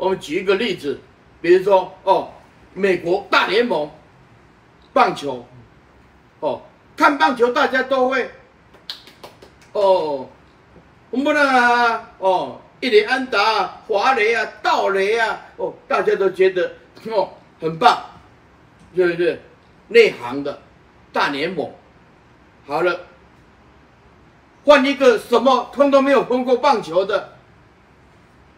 我们举一个例子，比如说哦，美国大联盟棒球，哦，看棒球大家都会，哦，我们啊，哦，一垒安达、啊、华雷啊、道雷啊，哦，大家都觉得哦很棒，对不对？内行的大联盟，好了，换一个什么通通没有碰过棒球的。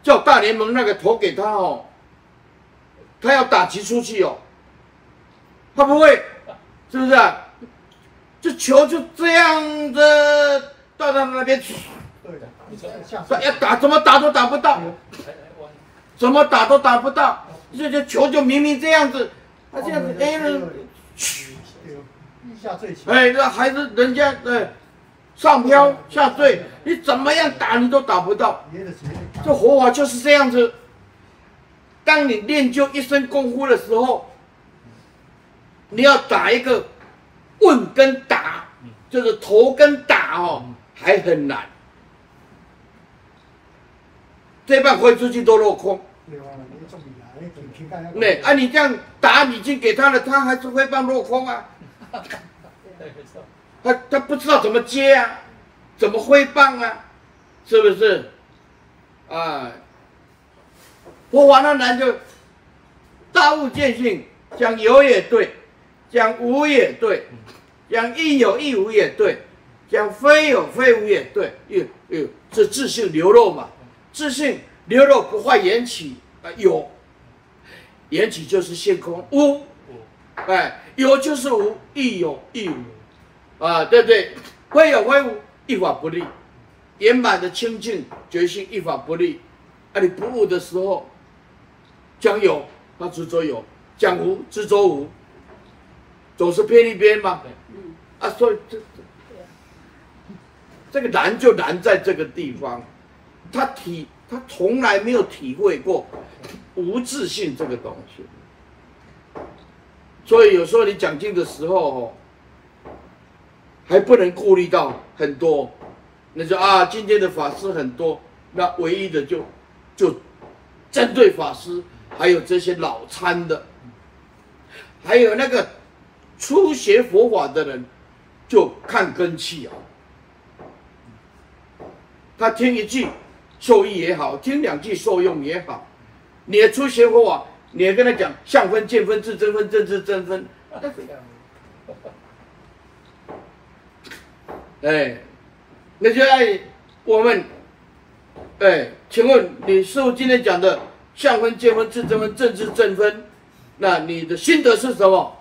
叫大联盟那个投给他哦，他要打击出去哦，他不会，是不是啊？这球就这样子到他那边去，对的，他要打怎么打都打不到，怎么打都打不到，这这球就明明这样子，他这样子哎，去，哎，那还是人家对。上飘下坠，你怎么样打你都打不到。这佛法就是这样子。当你练就一身功夫的时候，你要打一个问跟打，就是头跟打哦，还很难。这半挥出去都落空。对，啊，你这样打，你已经给他了，他还是挥棒落空啊。他他不知道怎么接啊，怎么挥棒啊，是不是？啊，佛法那难就大悟见性，讲有也对，讲无也对，讲亦有亦无也对，讲非有非无也对，有有，这自信流露嘛，自信流露不坏缘起啊，有，缘起就是性空，无，哎，有就是无，亦有亦无。啊，对不对？非有非无，一法不立；圆满的清净决心，一法不立。啊，你不悟的时候，讲有，他执着有；讲无，执着无，总是偏一边嘛。啊，所以这这个难就难在这个地方，他体他从来没有体会过无自信这个东西，所以有时候你讲经的时候哦。还不能顾虑到很多，那就啊，今天的法师很多，那唯一的就就针对法师，还有这些脑残的，还有那个初学佛法的人，就看根器啊。他听一句受益也好，听两句受用也好，你也初学佛法，你也跟他讲相分、见分、自真分、正知真分。哎，那就爱我们，哎，请问你师傅今天讲的相分、见分、自证分、正知正分，那你的心得是什么？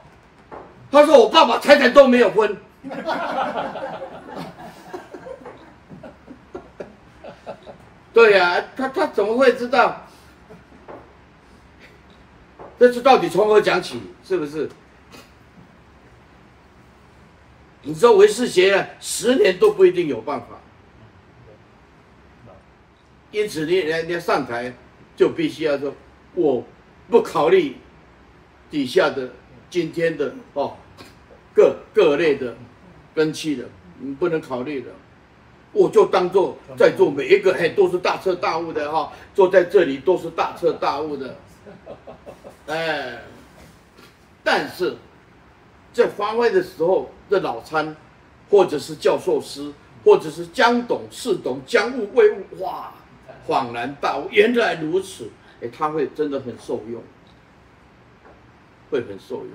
他说我爸爸财产都没有分。对呀、他他怎么会知道？这是到底从何讲起？是不是？你说唯识学了十年都不一定有办法，因此你人家上台就必须要说，我不考虑底下的今天的哦各各类的根器的，你不能考虑的，我就当做在座每一个嘿都是大彻大悟的哈，坐在这里都是大彻大悟的，哎，但是在发挥的时候。的脑参，或者是教授师，或者是将懂事懂，将悟未悟，哇，恍然大悟，原来如此，哎，他会真的很受用，会很受用。